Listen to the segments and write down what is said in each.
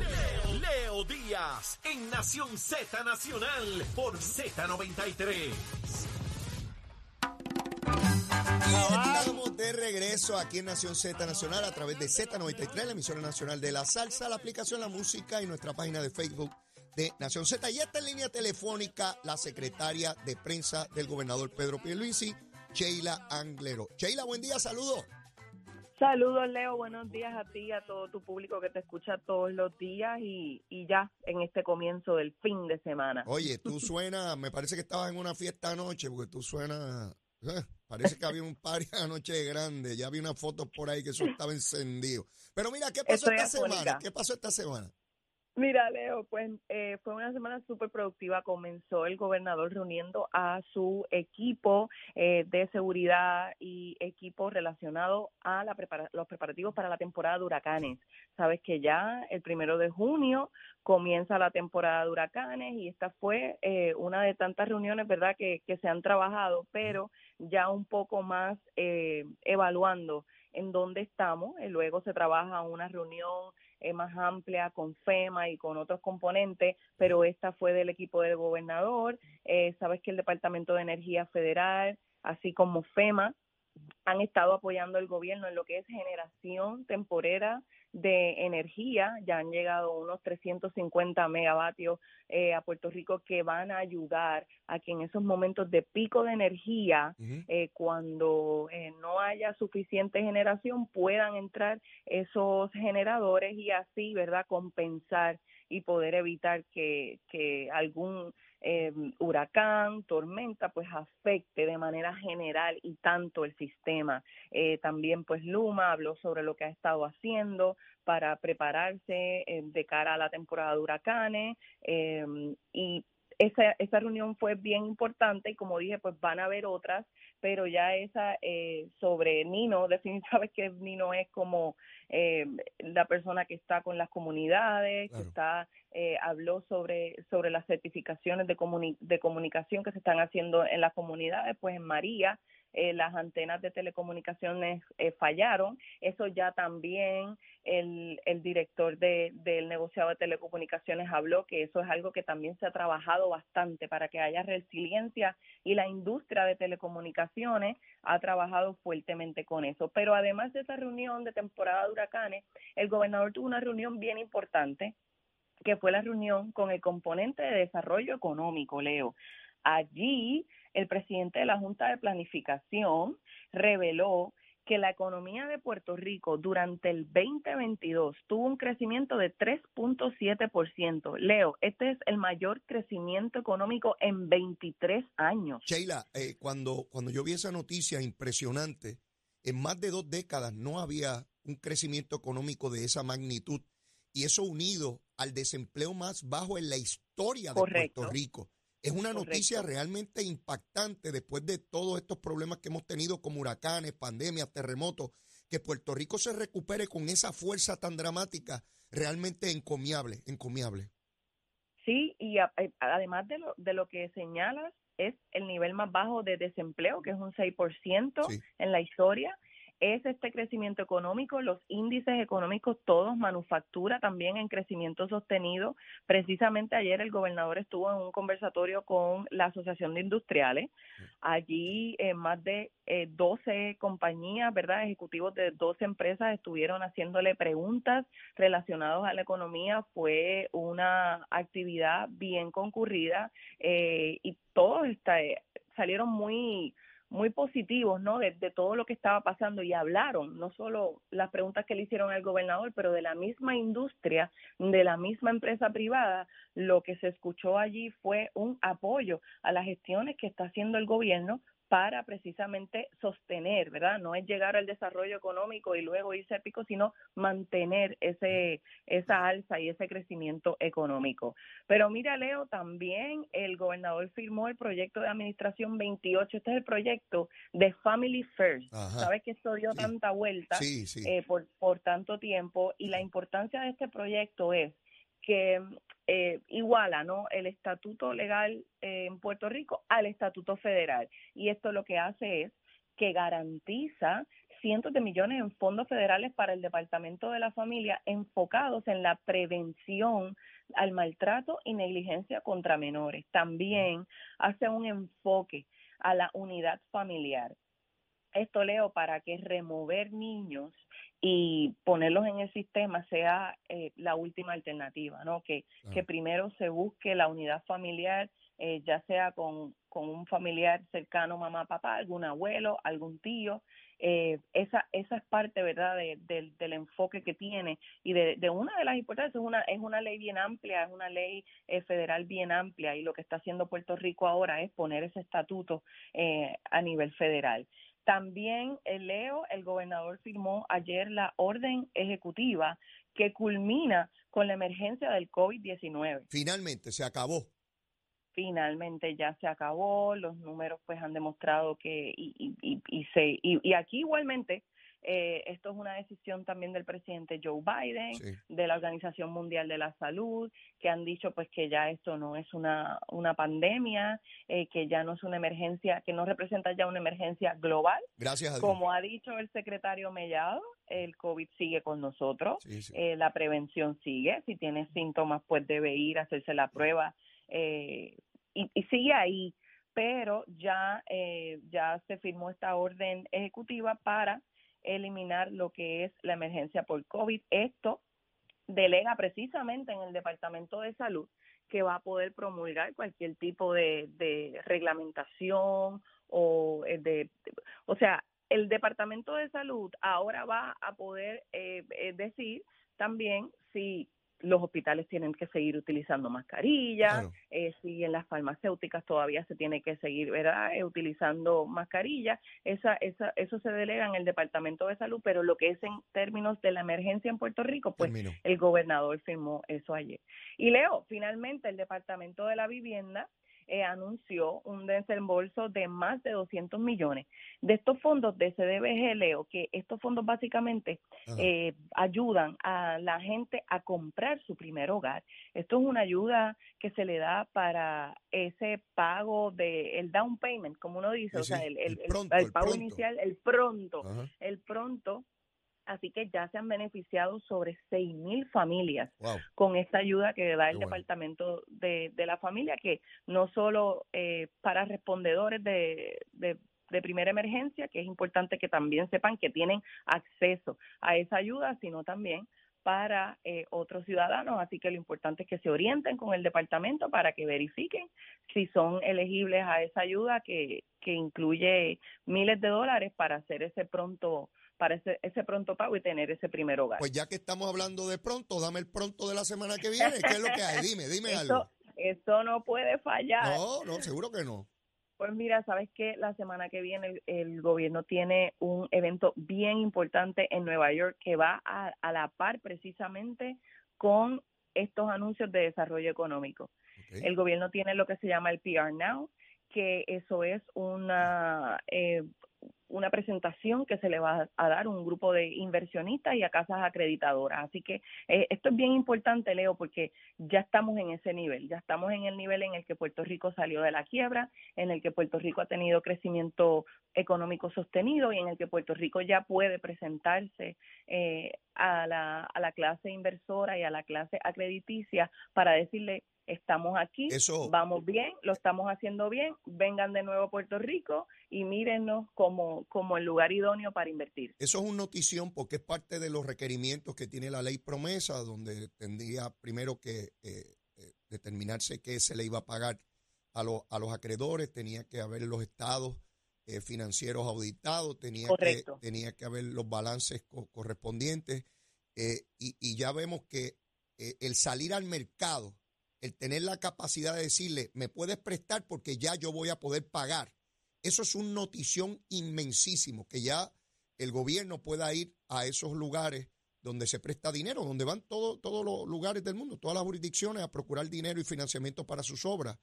Leo Díaz en Nación Z Nacional por Z93. Y estamos de regreso aquí en Nación Z Nacional a través de Z93, la emisora nacional de la salsa, la aplicación La Música y nuestra página de Facebook de Nación Z. Y esta en línea telefónica la secretaria de prensa del gobernador Pedro Pierluisi, Sheila Anglero. Sheila, buen día, saludos. Saludos, Leo. Buenos días a ti y a todo tu público que te escucha todos los días y, y ya en este comienzo del fin de semana. Oye, tú suenas, me parece que estabas en una fiesta anoche, porque tú suenas, eh, parece que había un party anoche grande, ya vi unas fotos por ahí que eso estaba encendido. Pero mira, ¿qué pasó Estoy esta semana? ¿Qué pasó esta semana? Mira, Leo, pues eh, fue una semana súper productiva. Comenzó el gobernador reuniendo a su equipo eh, de seguridad y equipo relacionado a la prepara- los preparativos para la temporada de huracanes. Sabes que ya el primero de junio comienza la temporada de huracanes y esta fue eh, una de tantas reuniones, ¿verdad?, que, que se han trabajado, pero ya un poco más eh, evaluando en dónde estamos. Eh, luego se trabaja una reunión más amplia con FEMA y con otros componentes, pero esta fue del equipo del gobernador. Eh, sabes que el Departamento de Energía Federal, así como FEMA, han estado apoyando al gobierno en lo que es generación temporera de energía. Ya han llegado unos 350 megavatios eh, a Puerto Rico que van a ayudar a que en esos momentos de pico de energía eh, cuando eh, no haya suficiente generación puedan entrar esos generadores y así, ¿verdad?, compensar y poder evitar que, que algún eh, huracán, tormenta, pues afecte de manera general y tanto el sistema. Eh, también, pues Luma habló sobre lo que ha estado haciendo para prepararse eh, de cara a la temporada de huracanes eh, y esa, esa reunión fue bien importante y como dije, pues van a haber otras, pero ya esa eh, sobre Nino, definitivamente sabes que Nino es como eh, la persona que está con las comunidades, Claro. que está, eh, habló sobre, sobre las certificaciones de, comuni- de comunicación que se están haciendo en las comunidades, pues en María. Eh, las antenas de telecomunicaciones eh, fallaron. Eso ya también el, el director de, del negociado de telecomunicaciones habló que eso es algo que también se ha trabajado bastante para que haya resiliencia y la industria de telecomunicaciones ha trabajado fuertemente con eso. Pero además de esa reunión de temporada de huracanes, el gobernador tuvo una reunión bien importante que fue la reunión con el componente de desarrollo económico, Leo. Allí, el presidente de la Junta de Planificación reveló que la economía de Puerto Rico durante el 2022 tuvo un crecimiento de 3.7%. Leo, este es el mayor crecimiento económico en 23 años. Sheila, eh, cuando, cuando yo vi esa noticia impresionante, en más de dos décadas no había un crecimiento económico de esa magnitud y eso unido al desempleo más bajo en la historia de Correcto. Puerto Rico. Es una Correcto. noticia realmente impactante después de todos estos problemas que hemos tenido como huracanes, pandemias, terremotos, que Puerto Rico se recupere con esa fuerza tan dramática, realmente encomiable, encomiable. Sí, y a- eh, además de lo, de lo que señalas, es el nivel más bajo de desempleo, que es un 6% Sí. en la historia. Es este crecimiento económico, los índices económicos todos, manufactura también en crecimiento sostenido. Precisamente ayer el gobernador estuvo en un conversatorio con la Asociación de Industriales. Allí eh, más de eh, 12 compañías, ¿verdad? Ejecutivos de 12 empresas estuvieron haciéndole preguntas relacionadas a la economía. Fue una actividad bien concurrida eh, y todos está, eh, salieron muy muy positivos, ¿no? De, todo lo que estaba pasando y hablaron, no solo las preguntas que le hicieron al gobernador, pero de la misma industria, de la misma empresa privada, lo que se escuchó allí fue un apoyo a las gestiones que está haciendo el gobierno para precisamente sostener, ¿verdad? No es llegar al desarrollo económico y luego irse a pico, sino mantener ese esa alza y ese crecimiento económico. Pero mira, Leo, también el gobernador firmó el proyecto de administración 28. Este es el proyecto de Family First. Ajá. Sabes que esto dio Sí. tanta vuelta Sí, sí. eh, por, por tanto tiempo y la importancia de este proyecto es que eh, iguala ¿no? el estatuto legal eh, en Puerto Rico al estatuto federal y esto lo que hace es que garantiza cientos de millones en fondos federales para el Departamento de la Familia enfocados en la prevención al maltrato y negligencia contra menores. También hace un enfoque a la unidad familiar. Esto leo para que remover niños y ponerlos en el sistema sea eh, la última alternativa, ¿no? Que, que primero se busque la unidad familiar, eh, ya sea con, con un familiar cercano, mamá, papá, algún abuelo, algún tío, eh, esa, esa es parte, ¿verdad?, del enfoque que tiene y de, de, una de las importantes, es una, es una ley bien amplia, es una ley eh, federal bien amplia y lo que está haciendo Puerto Rico ahora es poner ese estatuto eh, a nivel federal. También, Leo, el gobernador firmó ayer la orden ejecutiva que culmina con la emergencia del COVID-19. Finalmente, se acabó finalmente ya se acabó, los números pues han demostrado que y, y, y, se, y, aquí igualmente eh, esto es una decisión también del presidente Joe Biden, de la Organización Mundial de la Salud, que han dicho pues que ya esto no es una, una pandemia, eh, que ya no es una emergencia, que no representa ya una emergencia global. Gracias Como ha dicho el secretario Mellado, el COVID sigue con nosotros, eh, la prevención sigue, si tiene síntomas pues debe ir a hacerse la prueba eh, y, sigue ahí, pero ya, eh, ya se firmó esta orden ejecutiva para eliminar lo que es la emergencia por COVID. Esto delega precisamente en el Departamento de Salud que va a poder promulgar cualquier tipo de, de reglamentación o eh, de, o sea, el Departamento de Salud ahora va a poder eh, decir también si los hospitales tienen que seguir utilizando mascarillas, eh, si en las farmacéuticas todavía se tiene que seguir ¿verdad? Eh, utilizando mascarillas, esa, esa, eso se delega en el Departamento de Salud, pero lo que es en términos de la emergencia en Puerto Rico, pues el gobernador firmó eso ayer. Y Leo, finalmente el Departamento de la Vivienda eh, anunció un desembolso de más de 200 millones. De estos fondos de CDBG, Leo, que estos fondos básicamente eh, ayudan a la gente a comprar su primer hogar. Esto es una ayuda que se le da para ese pago de el down payment, como uno dice, o sea, el, el, pago inicial, el pronto, el pronto Así que ya se han beneficiado sobre seis mil familias con esta ayuda que da el Departamento de, la Familia, que no solo eh, para respondedores de, de, primera emergencia, que es importante que también sepan que tienen acceso a esa ayuda, sino también para eh, otros ciudadanos. Así que lo importante es que se orienten con el departamento para que verifiquen si son elegibles a esa ayuda que, que incluye miles de dólares para hacer ese pronto para ese, ese pronto pago y tener ese primer hogar. Pues ya que estamos hablando de pronto, dame el pronto de la semana que viene. ¿Qué es lo que hay? Dime, dime algo. Eso no puede fallar. No, no, seguro que no. Pues mira, sabes que la semana que viene el, gobierno tiene un evento bien importante en Nueva York que va a, a la par precisamente con estos anuncios de desarrollo económico. El gobierno tiene lo que se llama el PR Now, que eso es una eh, una presentación que se le va a dar a un grupo de inversionistas y a casas acreditadoras. Así que eh, esto es bien importante, Leo, porque ya estamos en ese nivel, ya estamos en el nivel en el que Puerto Rico salió de la quiebra, en el que Puerto Rico ha tenido crecimiento económico sostenido y en el que Puerto Rico ya puede presentarse eh, a, la, a la clase inversora y a la clase acrediticia para decirle estamos aquí, vamos bien, lo estamos haciendo bien, vengan de nuevo a Puerto Rico y mírennos como, como el lugar idóneo para invertir. Eso es una notición porque es parte de los requerimientos que tiene la ley promesa, donde tendría primero que eh, eh, determinarse qué se le iba a pagar a, los a los acreedores, tenía que haber los estados eh, financieros auditados, tenía que, tenía que haber los balances correspondientes y, y ya vemos que el salir al mercado el tener la capacidad de decirle, me puedes prestar porque ya yo voy a poder pagar. Eso es un notición inmensísimo, que ya el gobierno pueda ir a esos lugares donde se presta dinero, donde van todos los lugares del mundo, todas las jurisdicciones a procurar dinero y financiamiento para sus obras.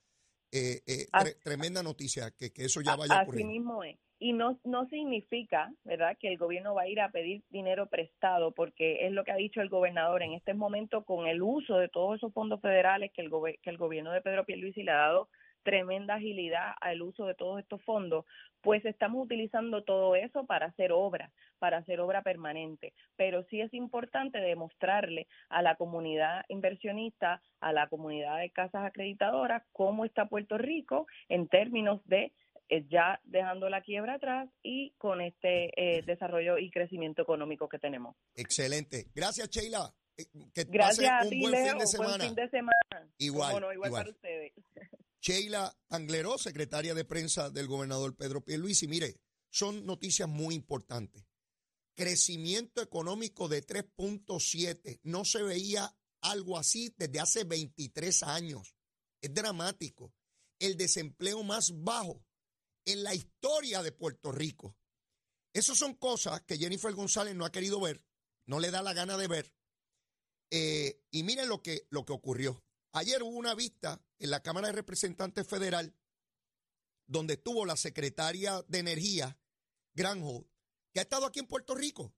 Eh, eh, tremenda noticia que, eso ya vaya a ocurrir. Así mismo es. Y no, no significa, ¿verdad?, que el gobierno va a ir a pedir dinero prestado, porque es lo que ha dicho el gobernador en este momento con el uso de todos esos fondos federales que el, que el gobierno de Pedro Pierluisi le ha dado tremenda agilidad al uso de todos estos fondos, pues estamos utilizando todo eso para hacer obra, para hacer obra permanente. Pero sí es importante demostrarle a la comunidad inversionista, a la comunidad de casas acreditadoras, cómo está Puerto Rico en términos de eh, ya dejando la quiebra atrás y con este eh, desarrollo y crecimiento económico que tenemos. Excelente. Gracias, Sheila. Eh, que Gracias un buen fin de semana. Buen fin de semana. Igual, igual, para ustedes. Sheila Angleró, secretaria de prensa del gobernador Pedro Pierluisi. Mire, son noticias muy importantes. Crecimiento económico de 3.7. No se veía algo así desde hace 23 años. Es dramático. El desempleo más bajo en la historia de Puerto Rico. Esas son cosas que Jennifer González no ha querido ver, no le da la gana de ver. Eh, y miren lo que, lo que ocurrió. Ayer hubo una vista en la Cámara de Representantes Federal donde estuvo la secretaria de Energía, Granholm, que ha estado aquí en Puerto Rico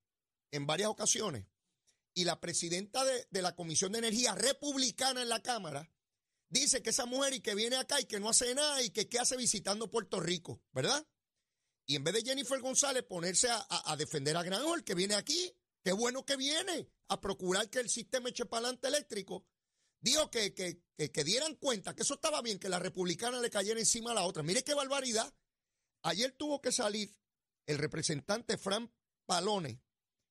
en varias ocasiones, y la presidenta de, de, la Comisión de Energía republicana en la Cámara dice que esa mujer y que viene acá y que no hace nada y que qué hace visitando Puerto Rico, ¿verdad? Y en vez de Jennifer González ponerse a, a, defender a Granholm, que viene aquí, qué bueno que viene a procurar que el sistema eche para adelante eléctrico, dijo que, que, que, dieran cuenta que eso estaba bien, que la republicana le cayera encima a la otra. Mire qué barbaridad. Ayer tuvo que salir el representante Frank Palone,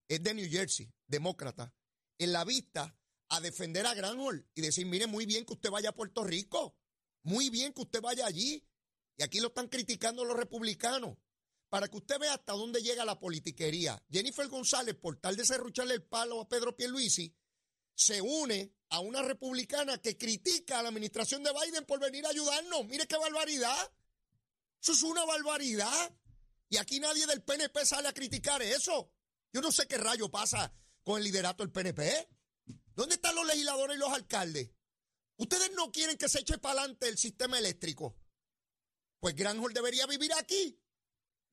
es de New Jersey, demócrata, en la vista a defender a Granholm y decir, mire, muy bien que usted vaya a Puerto Rico, muy bien que usted vaya allí. Y aquí lo están criticando los republicanos. Para que usted vea hasta dónde llega la politiquería. Jennifer González, por tal de serrucharle el palo a Pedro Pierluisi, se une a una republicana que critica a la administración de Biden por venir a ayudarnos. Mire qué barbaridad. Eso es una barbaridad. Y aquí nadie del PNP sale a criticar eso. Yo no sé qué rayo pasa con el liderato del PNP. ¿Dónde están los legisladores y los alcaldes? Ustedes no quieren que se eche para adelante el sistema eléctrico. Pues Granholm debería vivir aquí.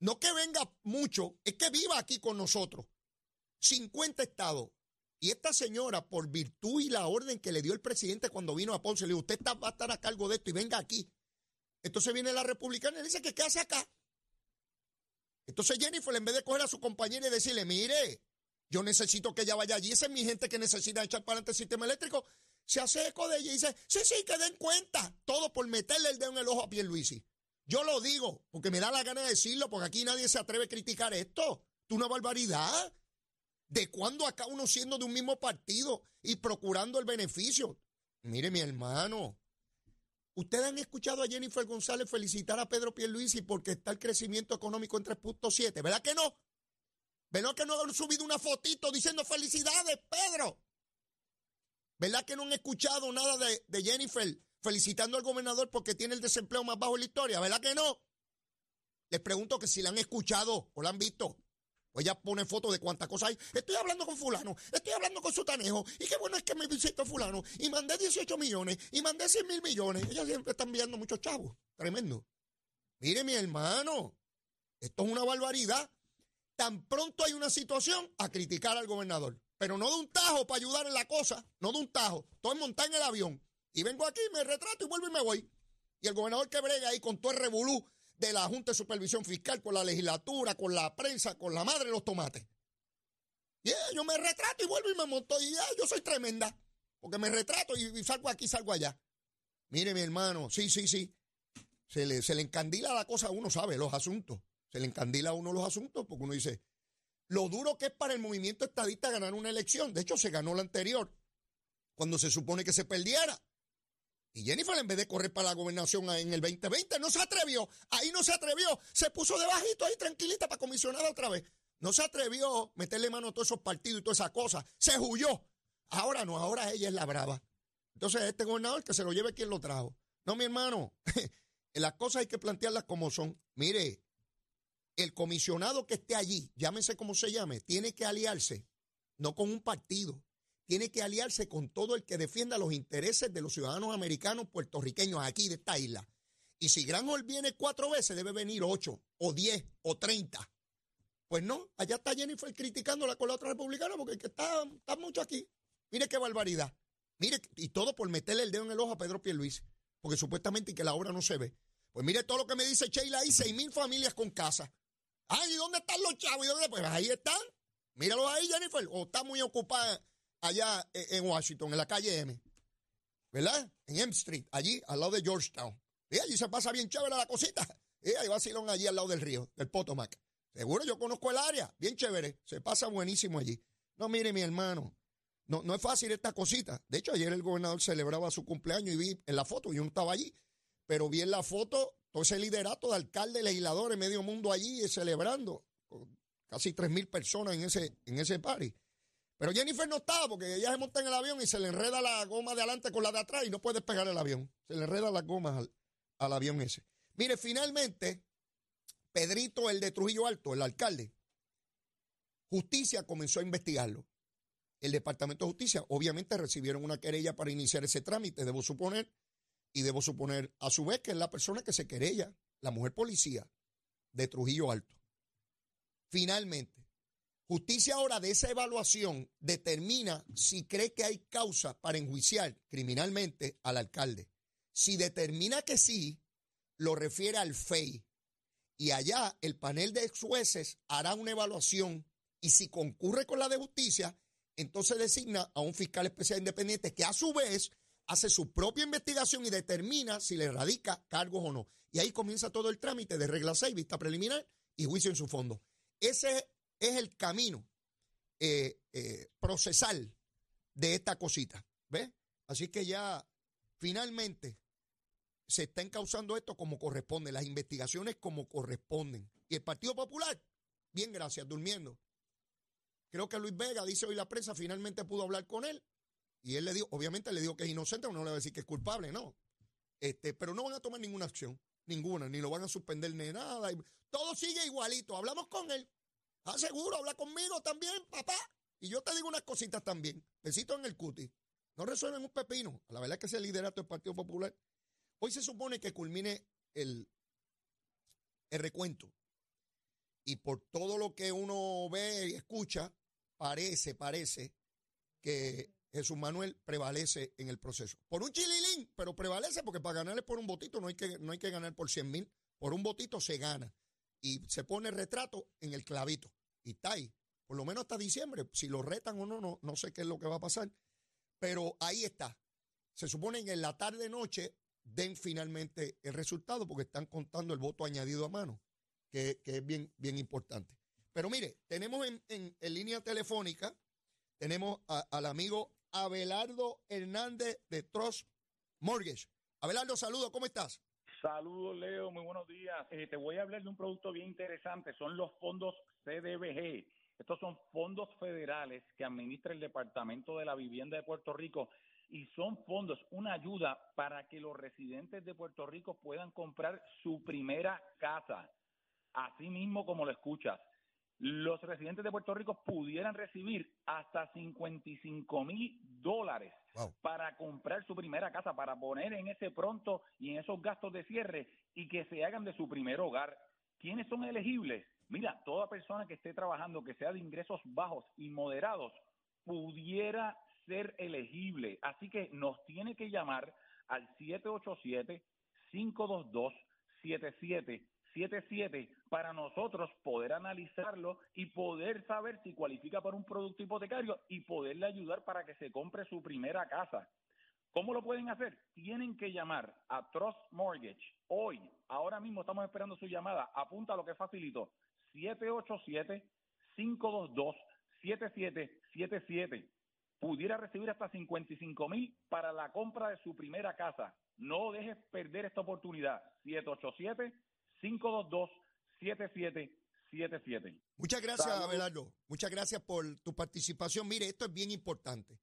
No que venga mucho, es que viva aquí con nosotros. 50 estados. Y esta señora, por virtud y la orden que le dio el presidente cuando vino a Ponce, le dijo, usted va a estar a cargo de esto y venga aquí. Entonces viene la republicana y le dice que qué hace acá. Entonces Jennifer, en vez de coger a su compañera y decirle, mire, yo necesito que ella vaya allí, esa es mi gente que necesita echar para adelante el sistema eléctrico, se hace eco de ella y dice, sí, sí, que den cuenta, todo por meterle el dedo en el ojo a Pierluisi. Yo lo digo, porque me da la gana de decirlo, porque aquí nadie se atreve a criticar esto. Es una barbaridad. ¿De cuándo acá uno siendo de un mismo partido y procurando el beneficio? Mire, mi hermano, ustedes han escuchado a Jennifer González felicitar a Pedro Pierluisi porque está el crecimiento económico en 3.7, ¿verdad que no? ¿Verdad que no han subido una fotito diciendo felicidades, Pedro? ¿Verdad que no han escuchado nada de, de Jennifer felicitando al gobernador porque tiene el desempleo más bajo en la historia? ¿Verdad que no? Les pregunto que si la han escuchado o la han visto. O ella pone fotos de cuántas cosas hay. Estoy hablando con fulano, estoy hablando con sutanejo. Y qué bueno es que me visitó fulano. Y mandé 18 millones, y mandé 100 mil millones. Ella siempre está enviando muchos chavos. Tremendo. Mire, mi hermano, esto es una barbaridad. Tan pronto hay una situación a criticar al gobernador. Pero no de un tajo para ayudar en la cosa, no de un tajo. Estoy montado en el avión. Y vengo aquí, me retrato y vuelvo y me voy. Y el gobernador que brega ahí con todo el revolú de la Junta de Supervisión Fiscal, con la legislatura, con la prensa, con la madre de los tomates. Y yo me retrato y vuelvo y me monto y yo soy tremenda. Porque me retrato y, salgo aquí, salgo allá. Mire, mi hermano, sí, sí, sí. Se le, se le encandila la cosa a uno, sabe, los asuntos. Se le encandila a uno los asuntos porque uno dice, lo duro que es para el movimiento estadista ganar una elección. De hecho, se ganó la anterior, cuando se supone que se perdiera. Y Jennifer, en vez de correr para la gobernación en el 2020, no se atrevió. Ahí no se atrevió. Se puso debajito ahí tranquilita para comisionar otra vez. No se atrevió a meterle mano a todos esos partidos y todas esas cosas. Se huyó. Ahora no, ahora ella es la brava. Entonces, este gobernador que se lo lleve quien lo trajo. No, mi hermano. Las cosas hay que plantearlas como son. Mire, el comisionado que esté allí, llámese como se llame, tiene que aliarse, no con un partido, tiene que aliarse con todo el que defienda los intereses de los ciudadanos americanos puertorriqueños aquí de esta isla. Y si Granholm viene cuatro veces, debe venir ocho, o diez, o treinta. Pues no, allá está Jennifer criticándola con la otra republicana porque está, está mucho aquí. Mire qué barbaridad. Mire, y todo por meterle el dedo en el ojo a Pedro Pierluisi. porque supuestamente que la obra no se ve. Pues mire todo lo que me dice Sheila ahí, seis mil familias con casa. Ay, ¿y dónde están los chavos? ¿Y dónde? Pues ahí están. Míralos ahí, Jennifer. O está muy ocupada allá en Washington, en la calle M. ¿Verdad? En M Street, allí, al lado de Georgetown. Allí se pasa bien chévere la cosita. Y ahí vacilón allí al lado del río, del Potomac. Seguro yo conozco el área, bien chévere. Se pasa buenísimo allí. No, mire, mi hermano, no, no es fácil esta cosita. De hecho, ayer el gobernador celebraba su cumpleaños y vi en la foto, yo no estaba allí, pero vi en la foto todo ese liderato de alcalde, legisladores, medio mundo allí celebrando. Casi tres mil personas en ese, en ese party. Pero Jennifer no estaba porque ella se monta en el avión y se le enreda la goma de adelante con la de atrás y no puede despegar el avión. Se le enreda las gomas al, al avión ese. Mire, finalmente, Pedrito, el de Trujillo Alto, el alcalde, justicia comenzó a investigarlo. El Departamento de Justicia, obviamente, recibieron una querella para iniciar ese trámite, debo suponer, y debo suponer a su vez que es la persona que se querella, la mujer policía de Trujillo Alto. Finalmente, justicia ahora de esa evaluación determina si cree que hay causa para enjuiciar criminalmente al alcalde. Si determina que sí, lo refiere al FEI. Y allá el panel de ex jueces hará una evaluación y si concurre con la de justicia, entonces designa a un fiscal especial independiente que a su vez hace su propia investigación y determina si le radica cargos o no. Y ahí comienza todo el trámite de regla 6, vista preliminar y juicio en su fondo. Ese es el camino eh, eh, procesal de esta cosita. ¿Ves? Así que ya finalmente se está encauzando esto como corresponde, las investigaciones como corresponden. Y el Partido Popular, bien, gracias, durmiendo. Creo que Luis Vega, dice hoy la prensa, finalmente pudo hablar con él y él le dijo, obviamente le dijo que es inocente, no le va a decir que es culpable, no. Este, pero no van a tomar ninguna acción, ninguna, ni lo van a suspender ni nada. Todo sigue igualito. Hablamos con él. Ah, seguro, habla conmigo también, papá. Y yo te digo unas cositas también. Besito en el cuti. No resuelven un pepino. La verdad es que ese liderato del Partido Popular. Hoy se supone que culmine el, el recuento. Y por todo lo que uno ve y escucha, parece, parece que Jesús Manuel prevalece en el proceso. Por un chililín, pero prevalece porque para ganarle por un votito no hay que, no hay que ganar por 100 mil. Por un votito se gana. Y se pone el retrato en el clavito. Y está ahí. Por lo menos hasta diciembre. Si lo retan o no, no, no sé qué es lo que va a pasar. Pero ahí está. Se supone que en la tarde-noche den finalmente el resultado porque están contando el voto añadido a mano, que, es bien, bien importante. Pero mire, tenemos en, en, línea telefónica, tenemos al amigo Abelardo Hernández de Trust Mortgage. Abelardo, saludo, ¿cómo estás? Saludos, Leo, muy buenos días. Eh, te voy a hablar de un producto bien interesante, son los fondos CDBG. Estos son fondos federales que administra el Departamento de la Vivienda de Puerto Rico y son fondos, una ayuda para que los residentes de Puerto Rico puedan comprar su primera casa. Así mismo como lo escuchas los residentes de Puerto Rico pudieran recibir hasta 55 mil dólares para comprar su primera casa, para poner en ese pronto y en esos gastos de cierre y que se hagan de su primer hogar. ¿Quiénes son elegibles? Mira, toda persona que esté trabajando, que sea de ingresos bajos y moderados, pudiera ser elegible. Así que nos tiene que llamar al 787 522 77 77 para nosotros poder analizarlo y poder saber si cualifica para un producto hipotecario y poderle ayudar para que se compre su primera casa. ¿Cómo lo pueden hacer? Tienen que llamar a Trust Mortgage hoy. Ahora mismo estamos esperando su llamada. Apunta lo que facilito. 787-522-7777. Pudiera recibir hasta 55 mil para la compra de su primera casa. No dejes perder esta oportunidad. 787 522-7777. Muchas gracias, Abelardo. Muchas gracias por tu participación. Mire, esto es bien importante.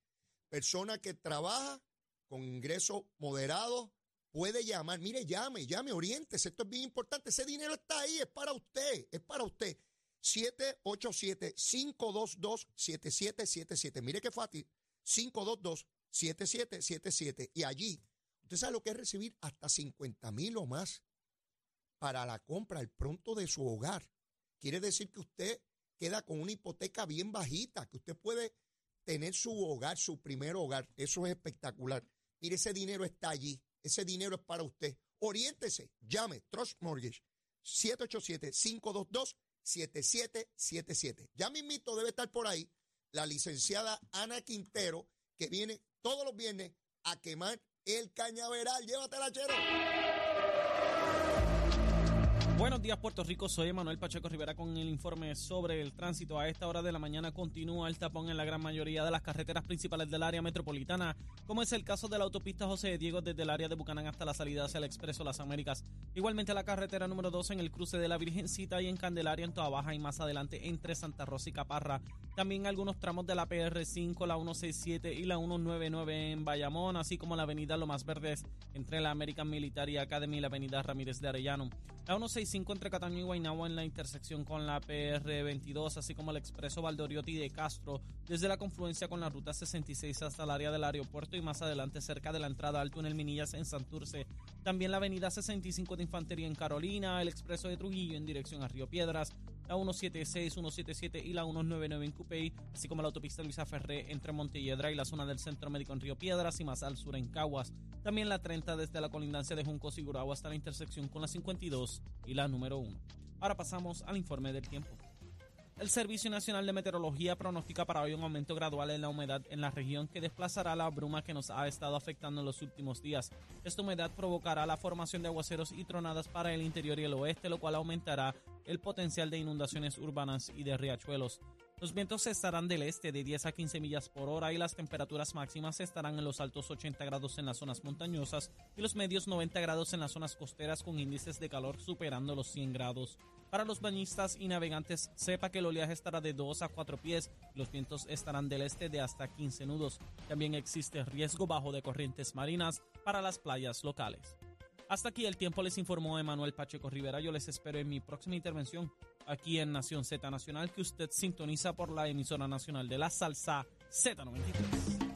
Persona que trabaja con ingresos moderados puede llamar. Mire, llame, llame, oriéntese. Esto es bien importante. Ese dinero está ahí, es para usted, es para usted. 787-522-7777. Mire qué fácil. 522-7777. Y allí, usted sabe lo que es recibir hasta 50 mil o más para la compra, el pronto de su hogar. Quiere decir que usted queda con una hipoteca bien bajita, que usted puede tener su hogar, su primer hogar. Eso es espectacular. Mire, ese dinero está allí. ese dinero es para usted. Oriéntese, llame Trust Mortgage 787-522-7777. Ya mismito debe estar por ahí la licenciada Ana Quintero, que viene todos los viernes a quemar el cañaveral. Llévatela, chero. Buenos días, Puerto Rico. Soy Manuel Pacheco Rivera con el informe sobre el tránsito. A esta hora de la mañana continúa el tapón en la gran mayoría de las carreteras principales del área metropolitana, como es el caso de la autopista José Diego desde el área de Bucanán hasta la salida hacia el Expreso Las Américas. Igualmente la carretera número 2 en el cruce de la Virgencita y en Candelaria en Toa Baja y más adelante entre Santa Rosa y Caparra. También algunos tramos de la PR5, la 167 y la 199 en Bayamón, así como la avenida Lomas Verdes entre la American Military Academy y la avenida Ramírez de Arellano. La 165 entre Cataño y Guaynabo en la intersección con la PR22, así como el expreso Valdoriotti de Castro, desde la confluencia con la ruta 66 hasta el área del aeropuerto y más adelante cerca de la entrada al túnel Minillas en Santurce. También la avenida 65 de Infantería en Carolina, el expreso de Trujillo en dirección a Río Piedras, la 176, 177 y la 199 en Cupey, así como la autopista Luisa Ferré entre Montelledra y la zona del Centro Médico en Río Piedras y más al sur en Caguas. También la 30 desde la colindancia de Juncos y Gurabo hasta la intersección con la 52 y la número 1. Ahora pasamos al informe del tiempo. El Servicio Nacional de Meteorología pronostica para hoy un aumento gradual en la humedad en la región que desplazará la bruma que nos ha estado afectando en los últimos días. Esta humedad provocará la formación de aguaceros y tronadas para el interior y el oeste, lo cual aumentará el potencial de inundaciones urbanas y de riachuelos. Los vientos estarán del este de 10 a 15 millas por hora y las temperaturas máximas estarán en los altos 80 grados en las zonas montañosas y los medios 90 grados en las zonas costeras con índices de calor superando los 100 grados. Para los bañistas y navegantes, sepa que el oleaje estará de 2 a 4 pies y los vientos estarán del este de hasta 15 nudos. También existe riesgo bajo de corrientes marinas para las playas locales. Hasta aquí el tiempo les informó Emanuel Pacheco Rivera. Yo les espero en mi próxima intervención aquí en Nación Z Nacional que usted sintoniza por la emisora nacional de la salsa Z93.